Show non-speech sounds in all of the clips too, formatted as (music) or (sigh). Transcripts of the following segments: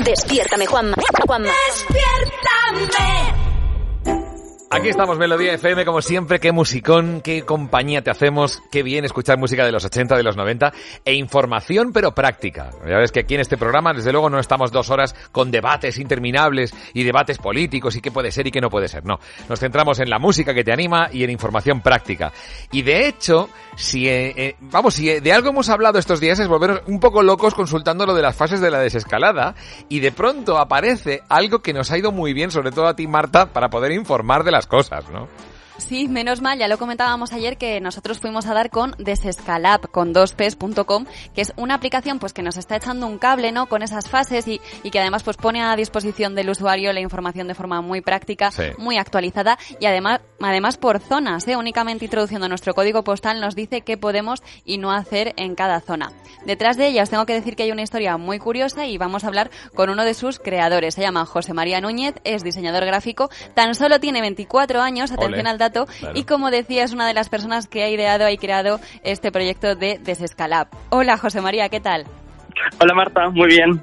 Despiértame, Juanma. Juanma. Despiértame. Aquí estamos, Melodía FM, como siempre, qué musicón, qué compañía te hacemos, qué bien escuchar música de los 80, de los 90, e información pero práctica. Ya ves que aquí en este programa, desde luego, no estamos dos horas con debates interminables y debates políticos y qué puede ser y qué no puede ser, no. Nos centramos en la música que te anima y en información práctica. Y de hecho, si, eh, eh, vamos, si de algo hemos hablado estos días es volver un poco locos consultando lo de las fases de la desescalada y de pronto aparece algo que nos ha ido muy bien, sobre todo a ti, Marta, para poder informar de las cosas, ¿no? Sí, menos mal, ya lo comentábamos ayer que nosotros fuimos a dar con Desescalab, con 2ps.com, que es una aplicación pues que nos está echando un cable, ¿no? Con esas fases y, y que además pues pone a disposición del usuario la información de forma muy práctica, Sí. muy actualizada y además, además por zonas, ¿eh? Únicamente introduciendo nuestro código postal nos dice qué podemos y no hacer en cada zona. Detrás de ella os tengo que decir que hay una historia muy curiosa y vamos a hablar con uno de sus creadores. Se llama José María Núñez, es diseñador gráfico, tan solo tiene 24 años, atención al dato, Claro. y como decía, es una de las personas que ha ideado y creado este proyecto de Desescalab. Hola José María, ¿qué tal? Hola Marta, muy bien.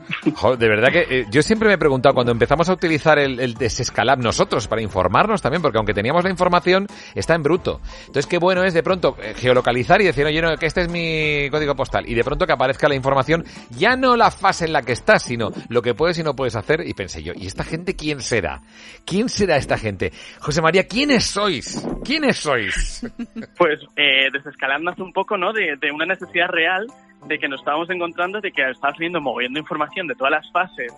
De verdad que eh, yo siempre me he preguntado cuando empezamos a utilizar el, el Desescalab nosotros para informarnos también, porque aunque teníamos la información, está en bruto. Entonces, qué bueno es de pronto eh, geolocalizar y decir, oye, no, que este es mi código postal. Y de pronto que aparezca la información, ya no la fase en la que estás, sino lo que puedes y no puedes hacer. Y pensé yo, ¿y esta gente quién será? ¿Quién será esta gente? José María, ¿quiénes sois? ¿Quiénes sois? Pues eh, un poco, ¿no? De, de una necesidad real de que nos estábamos encontrando de que estabas viendo moviendo información de todas las fases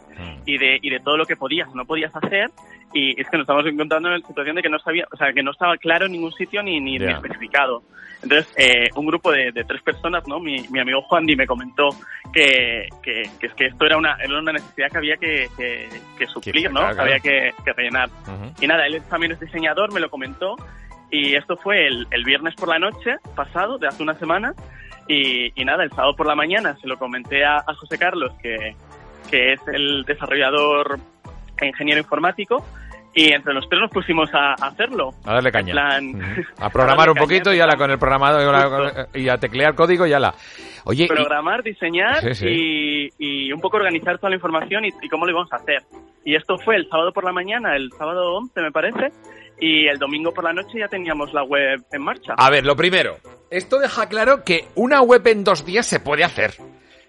y de, y de todo lo que podías o no podías hacer y es que nos estamos encontrando en la situación de que no sabía, o sea, que no estaba claro en ningún sitio ni, ni, ni Ya. especificado. Entonces, eh, un grupo de, de tres personas, ¿no? Mi, mi amigo Juan Di me comentó que, que, que es que esto era una, era una necesidad que había que, que, que suplir, ¿no? Que había que, que rellenar. Ujú. Y nada, él también es diseñador, me lo comentó. Y esto fue el, el viernes por la noche pasado, de hace una semana. Y, y nada, el sábado por la mañana se lo comenté a, a José Carlos, que, que es el desarrollador e ingeniero informático. Y entre los tres nos pusimos a, a hacerlo. A darle caña. plan. (laughs) A programar un darle poquito caña, y ala con el programador y, y a teclear código y ala. Oye, y- programar, diseñar Sí, sí. Y, y un poco organizar toda la información y, y cómo lo íbamos a hacer. Y esto fue el sábado por la mañana, el sábado 11 me parece, y el domingo por la noche ya teníamos la web en marcha. A ver, lo primero, esto deja claro que una web en dos días se puede hacer.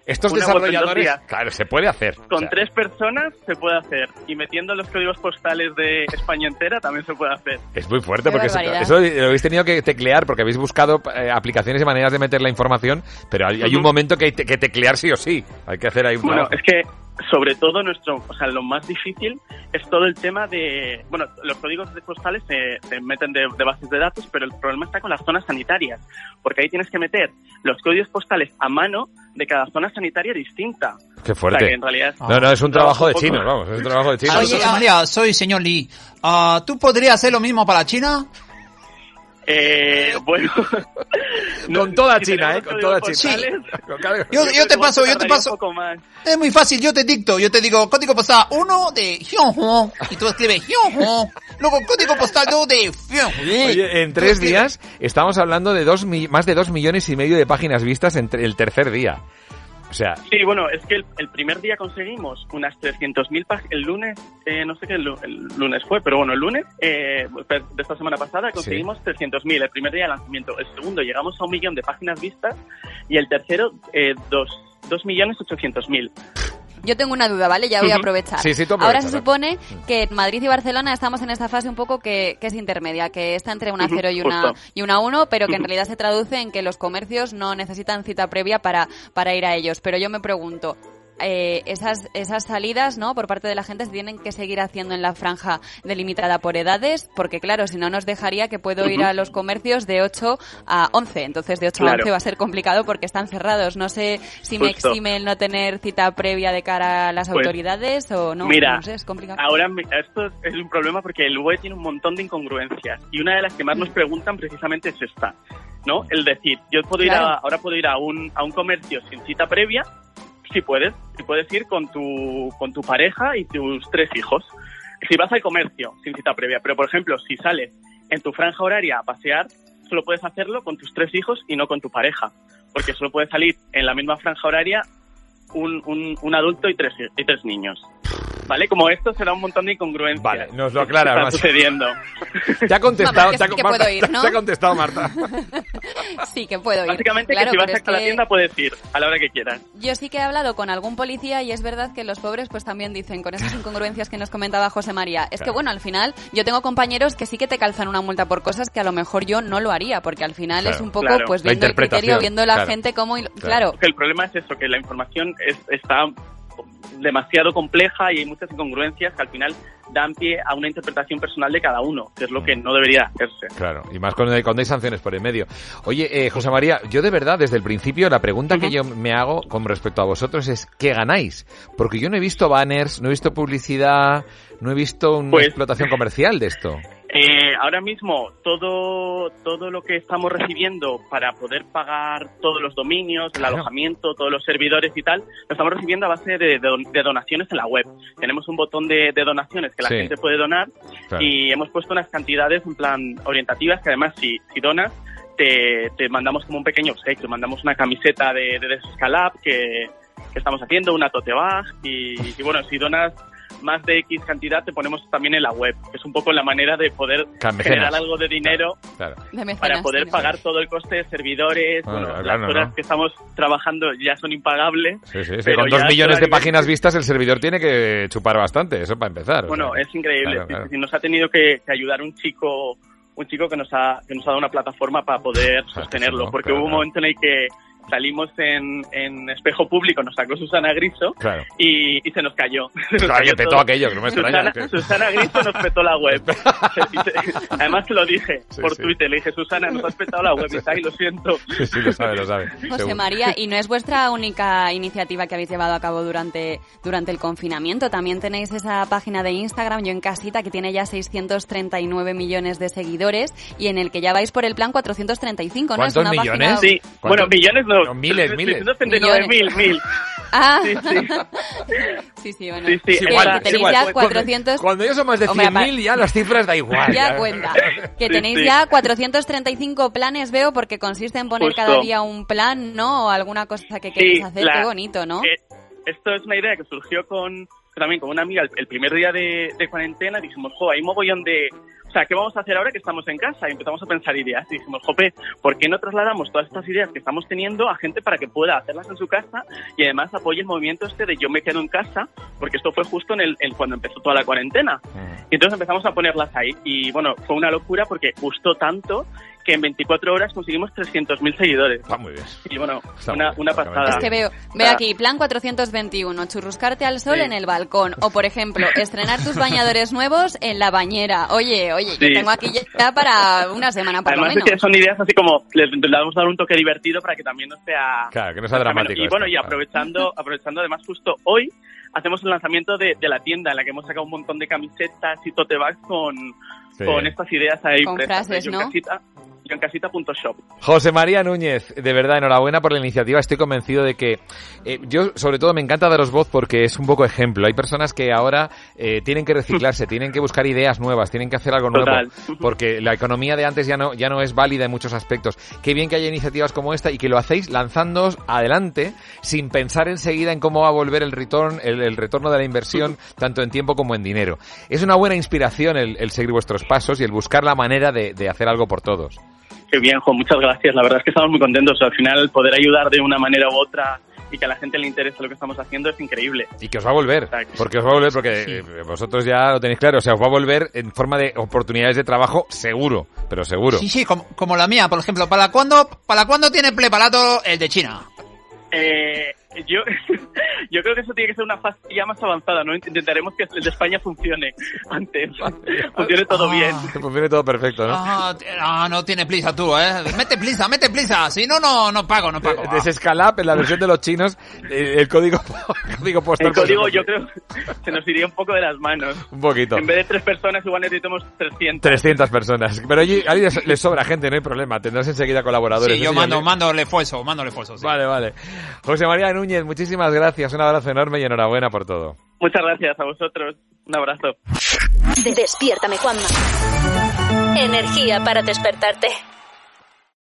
Estos Una desarrolladores, claro, se puede hacer. Con O sea, tres personas se puede hacer. Y metiendo los códigos postales de España entera también se puede hacer. Es muy fuerte Qué porque eso, lo habéis tenido que teclear porque habéis buscado eh, aplicaciones y maneras de meter la información, pero hay, hay un momento que hay te- que teclear sí o sí. Hay que hacer ahí un Bueno, trabajo. es que sobre todo nuestro, o sea, lo más difícil es todo el tema de, bueno, los códigos de postales se, se meten de, de bases de datos, pero el problema está con las zonas sanitarias, porque ahí tienes que meter los códigos postales a mano de cada zona sanitaria distinta. Qué O sea, fuerte. que en realidad No, no, es un trabajo de chinos, vamos, es un trabajo de chinos. José María, soy señor Lee. Ah, ¿Tú podrías hacer lo mismo para China? Eh, (laughs) bueno. Con toda China, ¿eh? Con toda China. (laughs) cada- Yo, yo te paso, yo te paso. Es muy fácil, yo te dicto, yo te digo código postal 1 de Hyunhoo y tú escribes Hyunhoo. Luego código postal 2 de. Oye, en tres días estamos hablando de dos mi- más de dos millones y medio de páginas vistas entre el tercer día. O sea, Sí, bueno, es que el, el primer día conseguimos unas 300.000 páginas. El lunes, eh, no sé qué el, lu- el lunes fue, pero bueno, el lunes eh, de esta semana pasada conseguimos 300.000 el primer día de lanzamiento. El segundo llegamos a un millón de páginas vistas y el tercero, eh, dos, dos millones ochocientos mil. Yo tengo una duda, ¿vale? Ya voy a aprovechar. Sí, sí, tú Ahora se supone que Madrid y Barcelona estamos en esta fase un poco que, que es intermedia, que está entre una Ujú, 0 y una, y una 1, pero que en realidad se traduce en que los comercios no necesitan cita previa para, para ir a ellos. Pero yo me pregunto, eh, esas, esas salidas, ¿no? Por parte de la gente se tienen que seguir haciendo en la franja delimitada por edades, porque claro, si no nos dejaría que puedo ir a los comercios de 8 a 11. Entonces de 8 a Claro. 11 va a ser complicado porque están cerrados. No sé si me exime el no tener cita previa de cara a las Pues, autoridades o no. Mira, no sé, es complicado. Ahora esto es- un problema porque el web tiene un montón de incongruencias y una de las que más nos preguntan precisamente es esta, ¿no? El decir, yo puedo ir a, ahora puedo ir a un, a un comercio sin cita previa, si puedes, si puedes ir con tu, con tu pareja y tus tres hijos. Si vas al comercio sin cita previa, pero por ejemplo, si sales en tu franja horaria a pasear, solo puedes hacerlo con tus tres hijos y no con tu pareja, porque solo puedes salir en la misma franja horaria un, un, un adulto y tres, y tres niños. ¿Vale? Como esto será un montón de incongruencias. Vale, nos lo aclara. Está sucediendo. (laughs) Ya ha contestado, Vamos, que ya, sí que Marta, puedo ir, ¿no? ya ha contestado Marta. (laughs) Sí, que puedo ir. Básicamente Claro, que si vas la que tienda puedes ir a la hora que quieras. Yo sí que he hablado con algún policía y es verdad que los pobres pues también dicen con esas incongruencias que nos comentaba José María. Es que bueno, al final yo tengo compañeros que sí que te calzan una multa por cosas que a lo mejor yo no lo haría, porque al final Claro. es un poco Claro. pues viendo el criterio, viendo la claro. gente cómo... y- Claro. El problema es eso, que la información es, está demasiado compleja y hay muchas incongruencias que al final dan pie a una interpretación personal de cada uno, que es lo que no debería hacerse. Claro, y más cuando hay, cuando hay sanciones por en medio. Oye, eh, José María, yo de verdad, desde el principio, la pregunta que yo me hago con respecto a vosotros es, ¿qué ganáis? Porque yo no he visto banners, no he visto publicidad, no he visto una Pues- explotación comercial de esto. Eh, ahora mismo todo todo lo que estamos recibiendo para poder pagar todos los dominios, el Claro. alojamiento, todos los servidores y tal, lo estamos recibiendo a base de, de donaciones en la web. Tenemos un botón de, de donaciones que la Sí. gente puede donar Claro. y hemos puesto unas cantidades en plan orientativas que además si, si donas te, te mandamos como un pequeño obsequio, mandamos una camiseta de, de Descalab que, que estamos haciendo, una tote bag y, y bueno, si donas más de X cantidad te ponemos también en la web, que es un poco la manera de poder Mecenas. generar algo de dinero Claro. De mecenas, para poder sí, pagar todo el coste de servidores, Bueno, bueno, claro, las horas ¿no? que estamos trabajando ya son impagables. Sí, sí, sí, Pero con dos millones de páginas vistas el servidor tiene que chupar bastante, eso para empezar. o Bueno, sea. es increíble. Claro, claro. sí, nos ha tenido que, que ayudar un chico un chico que nos ha que nos ha dado una plataforma para poder Claro, sostenerlo, porque Claro, hubo un claro. momento en el que salimos en, en espejo público, nos sacó Susana Griso Claro. y, y se nos cayó. (laughs) Se nos Claro, cayó que petó todo. aquello, que no me extraña. Susana, Susana Griso nos petó la web. (laughs) Además te lo dije Sí, por sí. Twitter, le dije, Susana, nos has petado la web y y lo siento. (laughs) Sí, sí, lo sabe, lo sabe. José Seguro. María, y no es vuestra única iniciativa que habéis llevado a cabo durante, durante el confinamiento. También tenéis esa página de Instagram, Yo en Casita, que tiene ya 639 millones de seguidores y en el que ya vais por el plan 435, ¿no? Es ¿Cuántos una millones? página- Sí, bueno, millones no. No, miles, miles. 639 mil, mil. (laughs) Ah, Sí, sí. sí, sí, bueno. Sí, sí, Es Que- igual, Esa- que es tenéis igual. ya Cuando- 400... Cuando ya son más de Hombre, 100.000 ya las cifras da igual. Ya cuenta. Que Sí, tenéis sí. ya 435 planes, veo, porque consiste en poner Justo. cada día un plan, ¿no? O alguna cosa que queréis Sí, hacer. la- Qué bonito, ¿no? Eh, esto es una idea que surgió con también con una amiga el, el primer día de, de cuarentena. Dijimos, jo, hay mogollón de... O sea, ¿qué vamos a hacer ahora que estamos en casa? Y empezamos a pensar ideas. Y dijimos, jope, ¿por qué no trasladamos todas estas ideas que estamos teniendo a gente para que pueda hacerlas en su casa y además apoye el movimiento este de yo me quedo en casa? Porque esto fue justo en el, en cuando empezó toda la cuarentena. Mm. Y entonces empezamos a ponerlas ahí. Y bueno, fue una locura porque gustó tanto que en 24 horas conseguimos 300.000 seguidores. Está muy bien. Y bueno, Está una, bien, una pasada. Es que veo, veo aquí, plan 421, churruscarte al sol Sí. en el balcón. O, por ejemplo, (laughs) estrenar tus bañadores nuevos en la bañera. Oye, oye, yo Sí. tengo aquí ya para una semana por Además lo es que menos. son ideas así como le, le vamos a dar un toque divertido para que también no sea Claro, que no sea dramático menos. Y bueno, esto, y aprovechando, aprovechando además justo hoy hacemos el lanzamiento de, de la tienda en la que hemos sacado un montón de camisetas y tote bags con, Sí. con estas ideas ahí Con frases, ¿no? casita- José María Núñez, de verdad, enhorabuena por la iniciativa. Estoy convencido de que eh, yo, sobre todo, me encanta daros voz porque es un poco ejemplo. Hay personas que ahora eh, tienen que reciclarse, (laughs) tienen que buscar ideas nuevas, tienen que hacer algo nuevo, porque la economía de antes ya no ya no es válida en muchos aspectos. Qué bien que haya iniciativas como esta y que lo hacéis lanzándoos adelante sin pensar enseguida en cómo va a volver el retorno, el, el retorno de la inversión, (laughs) tanto en tiempo como en dinero. Es una buena inspiración el, el seguir vuestros pasos y el buscar la manera de, de hacer algo por todos. Qué bien, Jo, muchas gracias. La verdad es que estamos muy contentos. Al final, poder ayudar de una manera u otra y que a la gente le interese lo que estamos haciendo es increíble. Y que os va a volver, Exacto. porque os va a volver, porque eh, vosotros ya lo tenéis claro, o sea, os va a volver en forma de oportunidades de trabajo seguro, pero seguro. Sí, sí, como, como la mía, por ejemplo. ¿Para cuándo, para cuándo tiene preparato el de China? Eh, yo, (laughs) yo creo que eso tiene que ser una fase ya más avanzada, ¿no? Intentaremos que el de España funcione (laughs) antes, funcione todo Ah. bien. Que funcione todo perfecto, ¿no? Ah, ah, no tiene prisa tú, ¿eh? Mete prisa, mete prisa. Si no, no, no pago, no pago. De- Desescalap, en la versión de los chinos, eh, el código, (laughs) el código postal. El código yo creo se nos iría un poco de las manos. Un poquito. En vez de tres personas igual necesitamos 300. 300 personas. Pero allí, allí les, sobra gente, no hay problema. Tendrás enseguida colaboradores. Sí, yo mando, le- mando refuerzo, mando refuerzo. sí. Vale, vale. José María Núñez, muchísimas gracias. Un abrazo enorme y enhorabuena por todo. Muchas gracias a vosotros. Un abrazo. Despiértame, Juanma. Energía para despertarte.